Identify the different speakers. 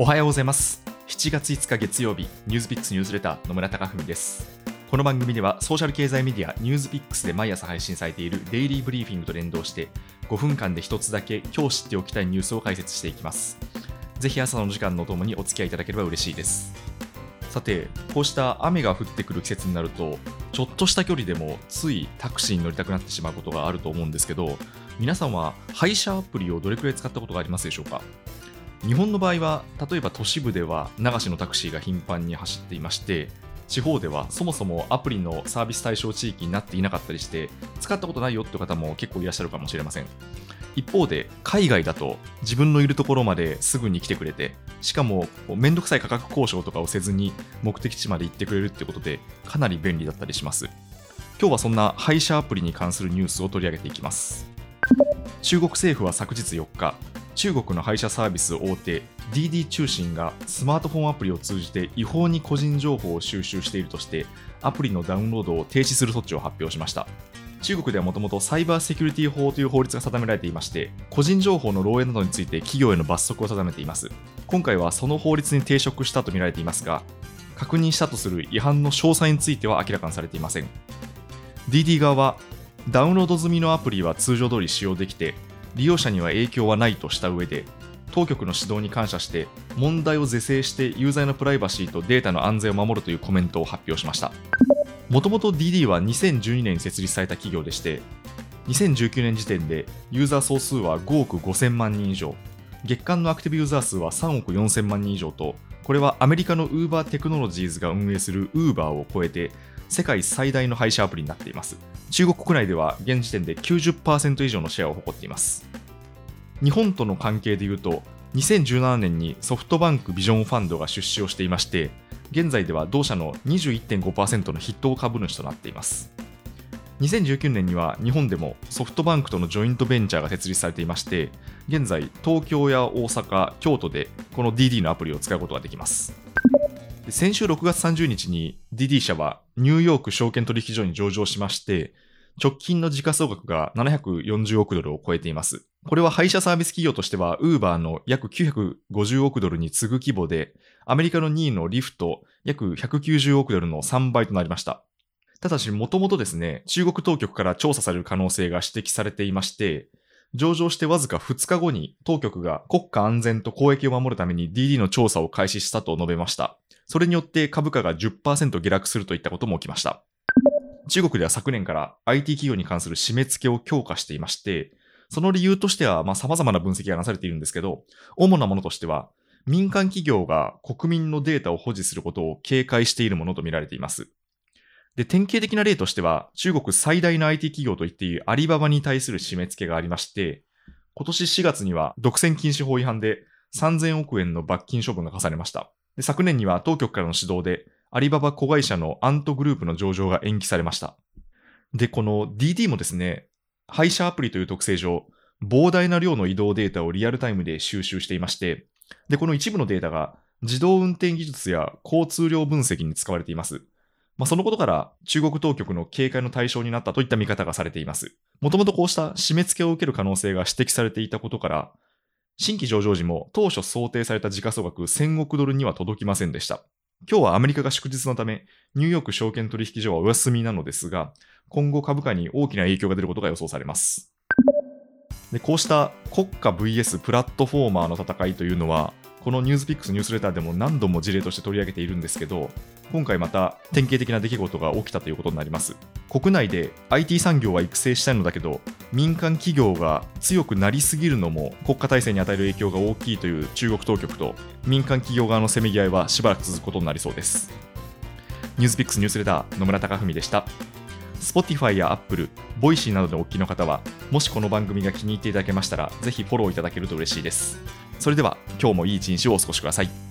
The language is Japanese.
Speaker 1: おはようございます。7月5日月曜日ニュースピックスニュースレター野村貴文です。この番組ではソーシャル経済メディアニュースピックスで毎朝配信されているデイリーブリーフィングと連動して5分間で一つだけ今日知っておきたいニュースを解説していきます。ぜひ朝の時間のともにお付き合いいただければ嬉しいです。さてこうした雨が降ってくる季節になるとちょっとした距離でもついタクシーに乗りたくなってしまうことがあると思うんですけど皆さんは配車アプリをどれくらい使ったことがありますでしょうか？日本の場合は例えば都市部では流しのタクシーが頻繁に走っていまして地方ではそもそもアプリのサービス対象地域になっていなかったりして使ったことないよって方も結構いらっしゃるかもしれません。一方で海外だと自分のいるところまですぐに来てくれてしかもめんどくさい価格交渉とかをせずに目的地まで行ってくれるってことでかなり便利だったりします。今日はそんな配車アプリに関するニュースを取り上げていきます。中国政府は昨日4日中国の配車サービス大手 DD 中信がスマートフォンアプリを通じて違法に個人情報を収集しているとしてアプリのダウンロードを停止する措置を発表しました。中国ではもともとサイバーセキュリティ法という法律が定められていまして個人情報の漏洩などについて企業への罰則を定めています。今回はその法律に抵触したとみられていますが確認したとする違反の詳細については明らかにされていません。DD 側はダウンロード済みのアプリは通常通り使用できて利用者には影響はないとした上で当局の指導に感謝して問題を是正してユーザーのプライバシーとデータの安全を守るというコメントを発表しました。もともと DD は2012年に設立された企業でして2019年時点でユーザー総数は5億5000万人以上。月間のアクティブユーザー数は3億4000万人以上とこれはアメリカの Uber テクノロジーズが運営する Uber を超えて世界最大の配車アプリになっています。中国国内では現時点で90%以上のシェアを誇っています。日本との関係でいうと2017年にソフトバンクビジョンファンドが出資をしていまして現在では同社の21.5%の筆頭株主となっています。2019年には日本でもソフトバンクとのジョイントベンチャーが設立されていまして現在東京や大阪京都でこの DD のアプリを使うことができます。先週6月30日に DD 社はニューヨーク証券取引所に上場しまして直近の時価総額が740億ドルを超えていますこれは配車サービス企業としては Uber の約950億ドルに次ぐ規模でアメリカの2位のリフト約190億ドルの3倍となりましたただし、もともとですね、中国当局から調査される可能性が指摘されていまして、上場してわずか2日後に当局が国家安全と公益を守るために DD の調査を開始したと述べました。それによって株価が10%下落するといったことも起きました。中国では昨年から IT 企業に関する締め付けを強化していまして、その理由としては、まあ、様々な分析がなされているんですけど、主なものとしては、民間企業が国民のデータを保持することを警戒しているものとみられています。で、典型的な例としては、中国最大の IT 企業と言っていいアリババに対する締め付けがありまして、今年4月には独占禁止法違反で3000億円の罰金処分が課されました。で昨年には当局からの指導で、アリババ子会社のアントグループの上場が延期されました。で、この DD もですね、配車アプリという特性上、膨大な量の移動データをリアルタイムで収集していまして、で、この一部のデータが自動運転技術や交通量分析に使われています。まあ、そのことから中国当局の警戒の対象になったといった見方がされています。もともとこうした締め付けを受ける可能性が指摘されていたことから、新規上場時も当初想定された時価総額1000億ドルには届きませんでした。今日はアメリカが祝日のため、ニューヨーク証券取引所はお休みなのですが、今後株価に大きな影響が出ることが予想されます。でこうした国家 VS プラットフォーマーの戦いというのは、このニュースピックスニュースレターでも何度も事例として取り上げているんですけど、今回また典型的な出来事が起きたということになります。国内で IT 産業は育成したいのだけど、民間企業が強くなりすぎるのも国家体制に与える影響が大きいという中国当局と民間企業側のせめぎ合いはしばらく続くことになりそうです。ニュースピックスニュースレター野村貴文でした。Spotify や Apple、Voicy などでお聞きの方は、もしこの番組が気に入っていただけましたら、ぜひフォローいただけると嬉しいです。それでは今日もいい一日をお過ごしください。